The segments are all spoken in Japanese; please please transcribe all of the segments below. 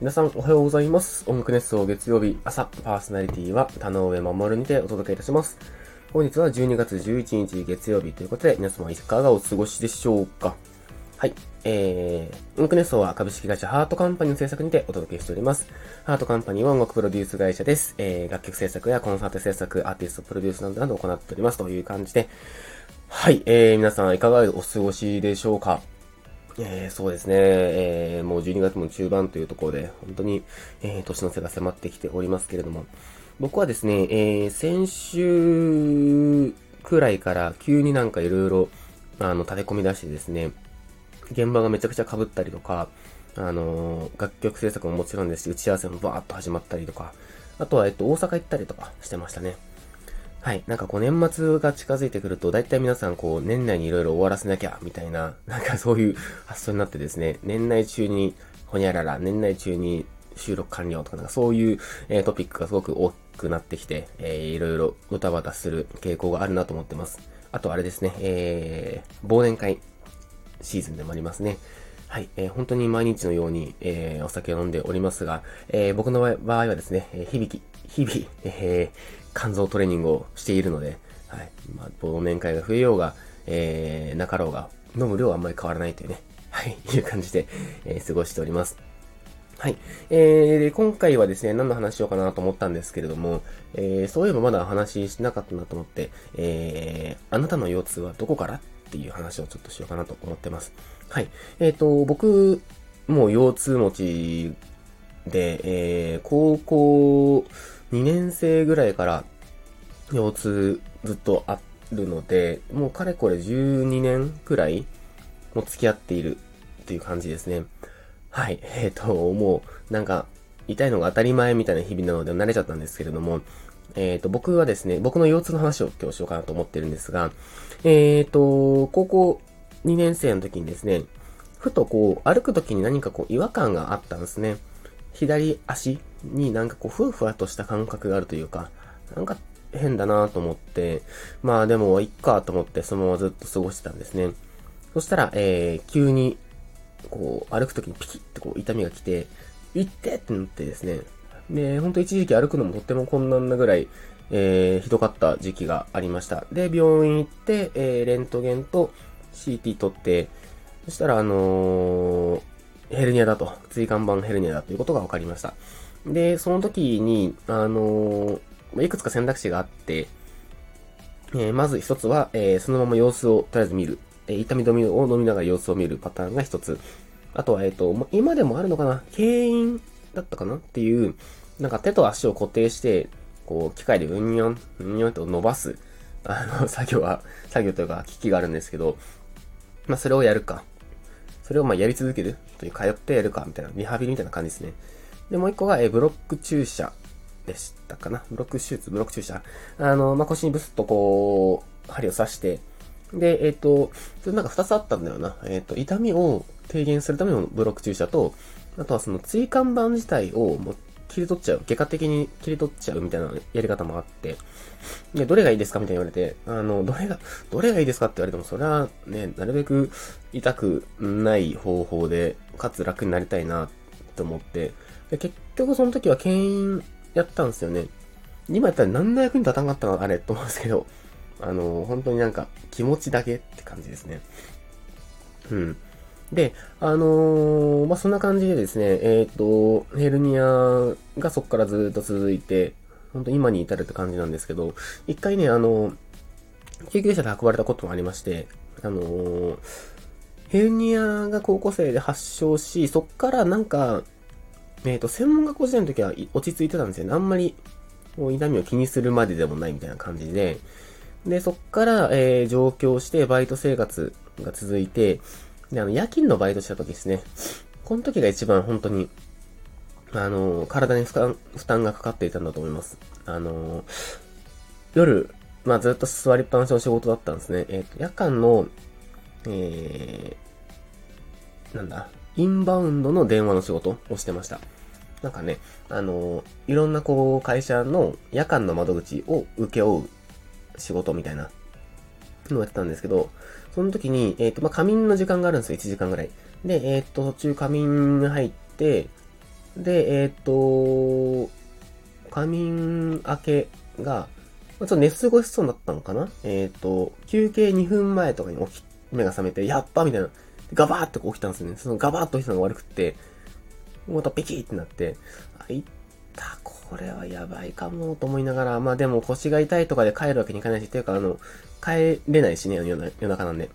皆さんおはようございます。音楽熱奏月曜日朝、パーソナリティは田上守にてお届けいたします。本日は12月11日月曜日ということで、皆様いかがお過ごしでしょうかはい。えー、音楽熱奏は株式会社ハートカンパニーの制作にてお届けしております。ハートカンパニーは音楽プロデュース会社です。えー、楽曲制作やコンサート制作、アーティストプロデュースなどなどを行っておりますという感じで、はい。えー、皆さんいかがお過ごしでしょうかえー、そうですね、えー、もう12月も中盤というところで、本当に、えー、年の瀬が迫ってきておりますけれども、僕はですね、え、先週くらいから急になんかいろいろ、あの、立て込み出してですね、現場がめちゃくちゃ被ったりとか、あの楽曲制作ももちろんですし、打ち合わせもバーッと始まったりとか、あとは、えっと、大阪行ったりとかしてましたね。はい。なんかこう年末が近づいてくると、大体皆さんこう年内にいろいろ終わらせなきゃ、みたいな、なんかそういう発想になってですね、年内中に、ほにゃらら、年内中に収録完了とか、なんかそういう、えートピックがすごく大きくなってきて、えーいろいろドタバタする傾向があるなと思ってます。あとあれですね、えー、忘年会シーズンでもありますね。はい、えー本当に毎日のように、えーお酒を飲んでおりますが、えー僕の場合はですね、えー日々、日々、えー肝臓トレーニングをしているので、はい、まあ、忘年会が増えようが、えーなかろうが、飲む量はあんまり変わらないというね、はい、いう感じで、えー過ごしております。はい。えー、で、今回はですね、何の話しようかなと思ったんですけれども、えー、そういえばまだ話しなかったなと思って、えー、あなたの腰痛はどこからっていう話をちょっとしようかなと思ってます。はい。えっ、と、僕、もう腰痛持ちで、えー、高校2年生ぐらいから腰痛ずっとあるので、もうかれこれ12年くらいも付き合っているっていう感じですね。はい。えっ、と、もう、なんか、痛いのが当たり前みたいな日々なので慣れちゃったんですけれども、えっ、と、僕はですね、僕の腰痛の話を今日しようかなと思ってるんですが、えっ、と、高校2年生の時にですね、ふとこう、歩く時に何かこう、違和感があったんですね。左足になんかこう、ふわふわとした感覚があるというか、なんか変だなと思って、まあでも、いっかと思ってそのままずっと過ごしてたんですね。そしたら、えー、急に、こう、歩くときにピキッてこう、痛みが来て、いってってなってですね。で、ほんと一時期歩くのもとっても困難なぐらい、えー、ひどかった時期がありました。で、病院行って、えー、レントゲンと CT 取って、そしたら、あのーヘルニアだと、椎間板ヘルニアだということが分かりました。で、その時に、あのーいくつか選択肢があって、えーまず一つは、えーそのまま様子をとりあえず見る。え痛み止めを飲みながら様子を見るパターンが一つ。あとは、えっ、と、今でもあるのかな？牽引だったかな？っていう、なんか手と足を固定して、こう、機械でうんにょん、うんにょんと伸ばす、あの、作業は、作業というか、機器があるんですけど、まあ、それをやるか。それをまあやり続けるという、通ってやるか、みたいな、リハビリみたいな感じですね。で、もう一個が、えブロック注射でしたかな。ブロック手術、ブロック注射。あの、まあ、腰にブスッとこう、針を刺して、で、えっ、と、それなんか二つあったんだよな。えっ、と、痛みを低減するためのブロック注射と、あとはその椎間板自体をもう切り取っちゃう。外科的に切り取っちゃうみたいなやり方もあって、で、どれがいいですかみたいに言われて、あの、どれが、どれがいいですかって言われても、それはね、なるべく痛くない方法で、かつ楽になりたいな、と思って、で結局その時は牽引やったんですよね。今やったら何の役に立たんかったのあれと思うんですけど、あの、本当になんか気持ちだけって感じですね。うん。で、あのーまあ、そんな感じでですね、えっ、と、ヘルニアがそこからずっと続いて、本当今に至るって感じなんですけど、一回ね、あの、救急車で運ばれたこともありまして、あのーヘルニアが高校生で発症し、そっからなんか、えっ、と、専門学校時代の時は落ち着いてたんですよね。あんまり、痛みを気にするまででもないみたいな感じで、で、そっから、えー上京してバイト生活が続いて、で、あの、夜勤のバイトした時ですね。この時が一番本当に、あの、体に負担、負担がかかっていたんだと思います。あの、夜、まあずっと座りっぱなしの仕事だったんですね。えっ、と、夜間の、えー、なんだ、インバウンドの電話の仕事をしてました。なんかね、あの、いろんなこう、会社の夜間の窓口を請け負う仕事みたいなのをやってたんですけど、その時に、えっ、と、まあ、仮眠の時間があるんですよ、1時間ぐらい。で、えっ、と、途中仮眠に入って、で、えっ、と、仮眠明けが、ちょっと寝過ごしそうになったのかなえっ、と、休憩2分前とかに起き、目が覚めて、やっぱみたいな。ガバーって起きたんですよね。そのガバーっと起きたのが悪くって、またピキーってなって、あ、いった、これはやばいかもと思いながら、まあでも腰が痛いとかで帰るわけにいかないし、っていうかあの、帰れないしね、夜中なんで。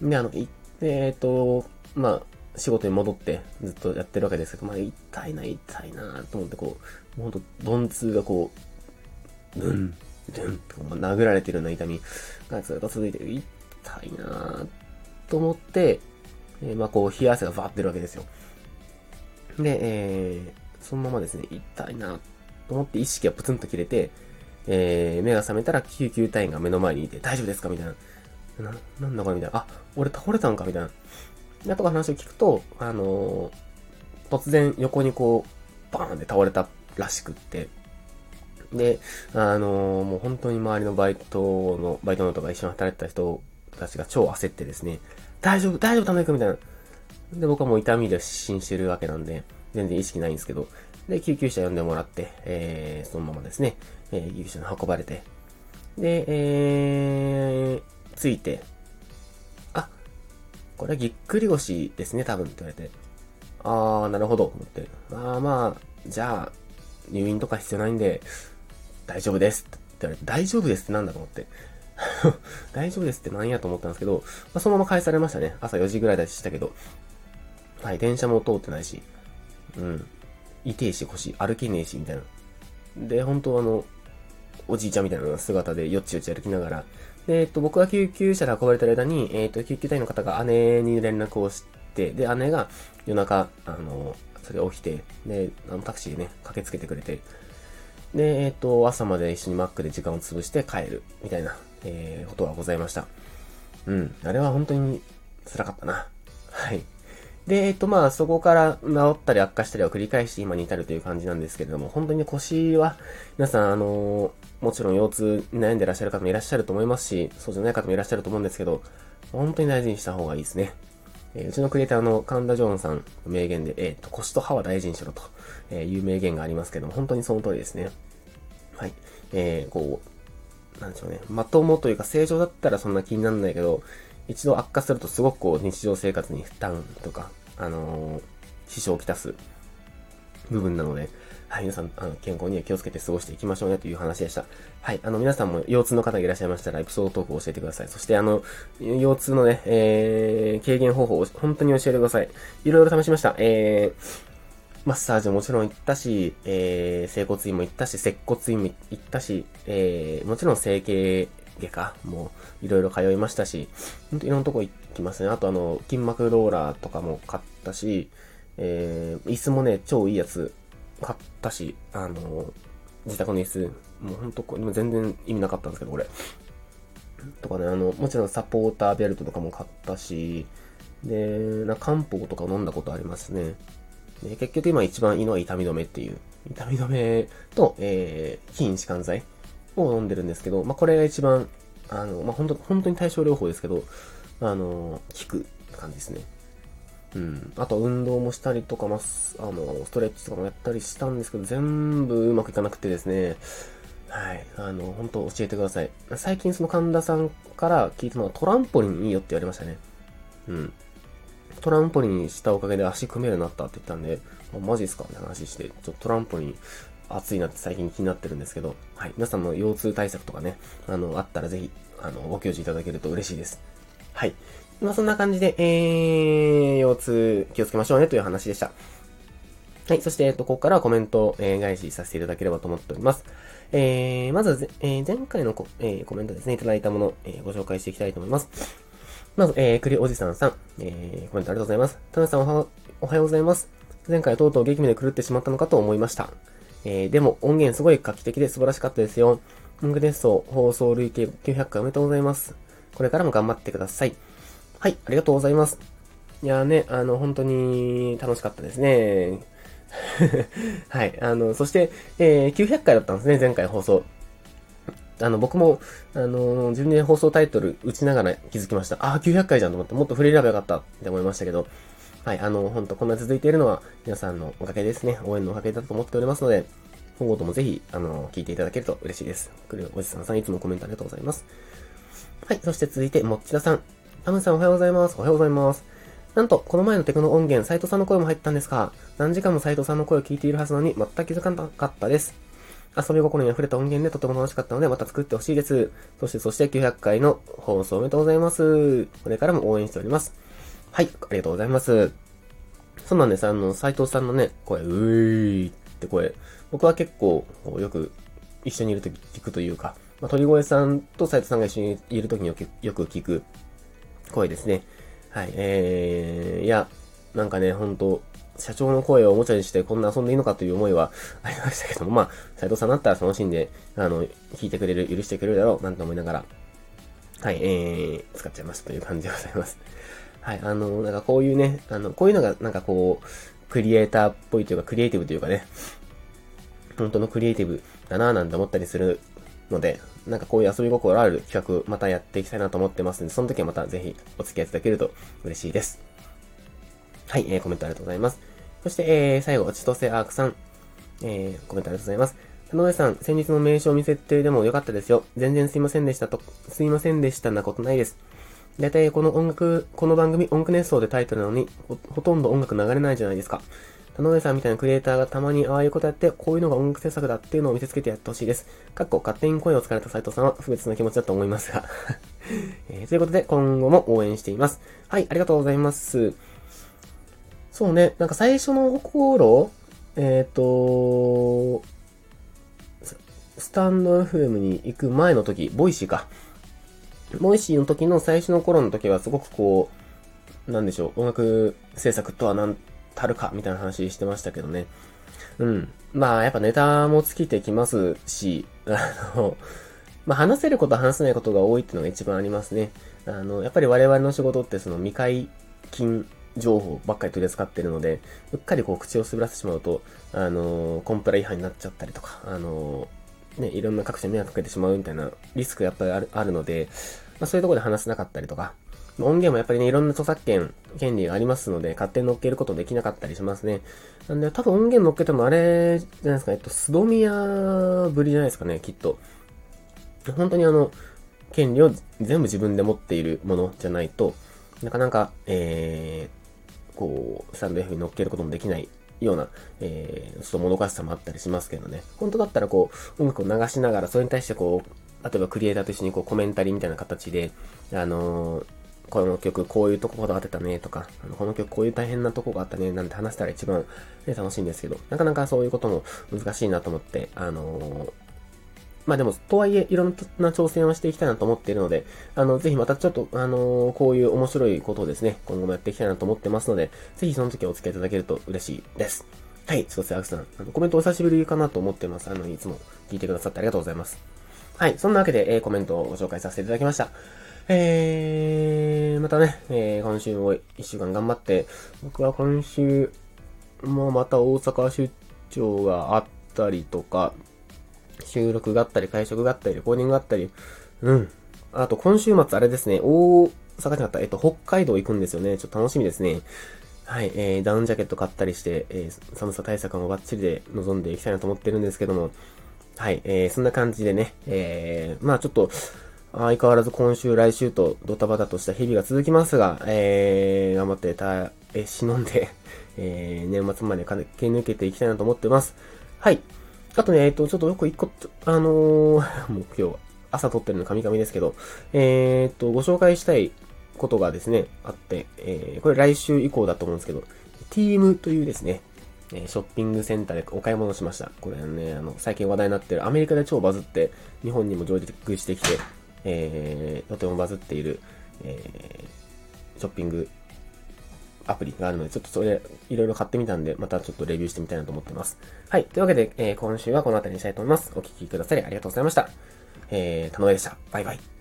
で、あの、行って、えっ、と、まあ、仕事に戻ってずっとやってるわけですけど、まあ、痛いな、痛いなと思って、こう、ほんと、鈍痛がこう、ドン、ドゥンと殴られてるような痛みがずっと続いて、痛いなと思って、えー、まあ、こう、冷や汗がバーってるわけですよ。で、えー、そのままですね、痛いなと思って意識がプツンと切れて、えー、目が覚めたら救急隊員が目の前にいて、大丈夫ですかみたいな。な、なんだこれみたいな。あ、俺倒れたんかみたいな。で、とか話を聞くと、あのー、突然横にこう、バーンって倒れたらしくって。で、あのー、もう本当に周りのバイトの、バイトのとか一緒に働いてた人たちが超焦ってですね、大丈夫、大丈夫、ためくみたいな。で、僕はもう痛みで失神してるわけなんで、全然意識ないんですけど、で、救急車呼んでもらって、えー、そのままですね、えー、救急車に運ばれて、で、えー、ついて、あこれはぎっくり腰ですね、多分って言われて。あー、なるほど、と思って。あーまあ、じゃあ、入院とか必要ないんで、大丈夫ですって言われて、大丈夫ですってなんだと思って。大丈夫ですってなんやと思ったんですけど、まあ、そのまま返されましたね。朝4時ぐらいでしたけど。はい、電車も通ってないし。うん。痛いし腰、歩けねえし、みたいな。で、本当あの、おじいちゃんみたいな姿でよちよち歩きながら、で、えっと、僕が救急車で運ばれた間に、えっと、救急隊員の方が姉に連絡をして、で、姉が夜中、あの、それ起きて、で、あの、タクシーでね、駆けつけてくれて、で、えっと、朝まで一緒にマックで時間を潰して帰る、みたいな、えー、ことはございました。うん。あれは本当に辛かったな。はい。で、えっと、まあ、そこから治ったり悪化したりを繰り返して今に至るという感じなんですけれども、本当に腰は、皆さん、あのもちろん腰痛に悩んでらっしゃる方もいらっしゃると思いますし、そうじゃない方もいらっしゃると思うんですけど、本当に大事にした方がいいですね。えー、うちのクリエイターの神田ジョーンさんの名言で、えっ、と、腰と歯は大事にしろと、えいう名言がありますけども、本当にその通りですね。はい。えー、こう、なんでしょうね。まともというか正常だったらそんな気にならないけど、一度悪化するとすごくこう日常生活に負担とか、あのー、支障をきたす部分なので、はい、皆さん、あの、健康には気をつけて過ごしていきましょうねという話でした。はい、あの、皆さんも腰痛の方がいらっしゃいましたら、エピソードトークを教えてください。そして、あの、腰痛のね、えー、軽減方法を本当に教えてください。いろいろ試しました。えー、マッサージももちろん行ったし、えー、整骨院も行ったし、接骨院も行ったし、えー、もちろん整形外科もいろいろ通いましたし、ほんといろんなとこ行きますね。あとあの、筋膜ローラーとかも買ったし、えー、椅子もね、超いいやつ買ったし、あの、自宅の椅子、もうほんとこれ、全然意味なかったんですけど、これ。とかね、あの、もちろんサポーターベルトとかも買ったし、で、な漢方とか飲んだことありますね。で結局今一番いいのは痛み止めっていう。痛み止めと、えー、筋弛緩剤を飲んでるんですけど、まあ、これが一番、あの、まあ、本当本当に対症療法ですけど、あの、効く感じですね。うん。あと、運動もしたりとか、まあ、あの、ストレッチとかもやったりしたんですけど、全部うまくいかなくてですね、はい。あの、本当教えてください。最近その神田さんから聞いたのはトランポリンいいよって言われましたね。うん。トランポリンしたおかげで足組めるようになったって言ったんで、あマジっすかって話して、ちょっとトランポリン暑いなって最近気になってるんですけど、はい。皆さんの腰痛対策とかね、あの、あったらぜひ、あの、ご教示いただけると嬉しいです。はい。まあ、そんな感じで、えー、腰痛気をつけましょうねという話でした。はい。そして、えっと、ここからはコメント、えー、返しさせていただければと思っております。えー、まずえー、前回のコ,、えー、コメントですね、いただいたもの、えー、ご紹介していきたいと思います。まず、えー、栗おじさんさん、えー、コメントありがとうございます。田中さんおは、おはようございます。前回とうとう激務で狂ってしまったのかと思いました。えー、でも音源すごい画期的で素晴らしかったですよ。ムングデッソ放送累計900回おめでとうございます。これからも頑張ってください。はい、ありがとうございます。いやーね、あの、本当に楽しかったですね。はい、あの、そして、えー、900回だったんですね、前回放送。あの、僕も、あの、自分で放送タイトル打ちながら気づきました。ああ、900回じゃんと思って、もっと触れればよかったって思いましたけど、はい、あの、本当こんな続いているのは皆さんのおかげですね。応援のおかげだと思っておりますので、今後ともぜひ、あの、聞いていただけると嬉しいです。くるおじさんさんいつもコメントありがとうございます。はい、そして続いて、もっちださん。タムさんおはようございます。おはようございます。なんと、この前のテクノ音源、斉藤さんの声も入ったんですが、何時間も斉藤さんの声を聞いているはずなのに、全く気づかなかったです。遊び心に溢れた音源でとても楽しかったので、また作ってほしいです。そして、そして900回の放送おめでとうございます。これからも応援しております。はい、ありがとうございます。そうなんです。あの、斉藤さんのね、声、うーいって声、僕は結構、よく一緒にいるとき聞くというか、まあ、鳥越さんと斉藤さんが一緒にいるときによくよく聞く声ですね。はい、えー、いや、なんかね、ほんと、社長の声をおもちゃにしてこんな遊んでいいのかという思いはありましたけども、まあ、斉藤さんだったら楽しんで、あの、聞いてくれる、許してくれるだろう、なんて思いながら、はい、えー、使っちゃいましたという感じでございます。はい、あの、なんかこういうね、あの、こういうのがなんかこう、クリエイターっぽいというか、クリエイティブというかね、本当のクリエイティブだなぁなんて思ったりするので、なんかこういう遊び心ある企画、またやっていきたいなと思ってますので、その時はまたぜひお付き合いいただけると嬉しいです。はい、えー、コメントありがとうございます。そして、えー、最後、千歳アークさん、えー、コメントありがとうございます。田上さん、先日の名称見設定でも良かったですよ。全然すいませんでしたと、すいませんでしたなことないです。だいたいこの音楽、この番組音楽熱奏でタイトルなのにほ、ほとんど音楽流れないじゃないですか。田上さんみたいなクリエイターがたまにああいうことやって、こういうのが音楽制作だっていうのを見せつけてやってほしいです。かっこ勝手に声を使われた斉藤さんは複雑な気持ちだと思いますが えー。ということで、今後も応援しています。はい、ありがとうございます。そうね、なんか最初の頃、えっ、ー、と、スタンド FM に行く前の時、ボイシーか。ボイシーの時の最初の頃の時はすごくこう、なんでしょう、音楽制作とは何たるかみたいな話してましたけどね。うん。まあ、やっぱネタも尽きてきますし、あの、まあ、話せること話せないことが多いっていうのが一番ありますね。あの、やっぱり我々の仕事ってその未解禁情報ばっかり取り扱ってるので、うっかりこう口を滑らせてしまうと、あの、コンプラ違反になっちゃったりとか、あの、ね、いろんな各社迷惑かけてしまうみたいなリスクがやっぱりあるので、まあ、そういうとこで話せなかったりとか、音源もやっぱりね、いろんな著作権、権利がありますので、勝手に乗っけることできなかったりしますね。なんで、多分音源乗っけてもあれ、じゃないですか、えっと、スドミヤぶりじゃないですかね、きっと。本当にあの、権利を全部自分で持っているものじゃないと、なかなか、えー、こう、スタンド F に乗っけることもできないような、えー、ちょっともどかしさもあったりしますけどね。本当だったらこう、音楽を流しながら、それに対してこう、例えばクリエイターと一緒にこうコメンタリーみたいな形で、あのー、この曲こういうとここだわってたねとか、この曲こういう大変なとこがあったねなんて話したら一番、ね、楽しいんですけど、なかなかそういうことも難しいなと思って、あのー、まあでも、とはいえ、いろんな挑戦をしていきたいなと思っているので、あの、ぜひまたちょっと、あのー、こういう面白いことをですね、今後もやっていきたいなと思ってますので、ぜひその時お付き合いいただけると嬉しいです。はい、そしてアクさん、あのコメントお久しぶりかなと思ってます。あの、いつも聞いてくださってありがとうございます。はい、そんなわけで、えー、コメントをご紹介させていただきました。えー、またね、えー、今週も一週間頑張って、僕は今週もまた大阪出張があったりとか、収録があったり、会食があったり、レコーディングがあったり、うん。あと今週末あれですね、大阪じゃなった、えっと、北海道行くんですよね。ちょっと楽しみですね。はい、えー、ダウンジャケット買ったりして、えー、寒さ対策もバッチリで臨んでいきたいなと思ってるんですけども、はい、えー、そんな感じでね、えー、まあちょっと、相変わらず今週、来週とドタバタとした日々が続きますが、えー、頑張ってた、え、忍んで、えー、年末まで駆け抜けていきたいなと思ってます。はい。あとね、えっ、と、ちょっとよく一個、あのー、もう今日、朝撮ってるの神々ですけど、えー、っと、ご紹介したいことがですね、あって、えー、これ来週以降だと思うんですけど、Team というですね、えショッピングセンターでお買い物しました。これね、あの、最近話題になってる、アメリカで超バズって、日本にも上陸してきて、えー、とてもバズっている、えー、ショッピングアプリがあるので、ちょっとそれ、いろいろ買ってみたんで、またちょっとレビューしてみたいなと思ってます。はい。というわけで、えー、今週はこの辺りにしたいと思います。お聴きくださりありがとうございました。えー、田上でした。バイバイ。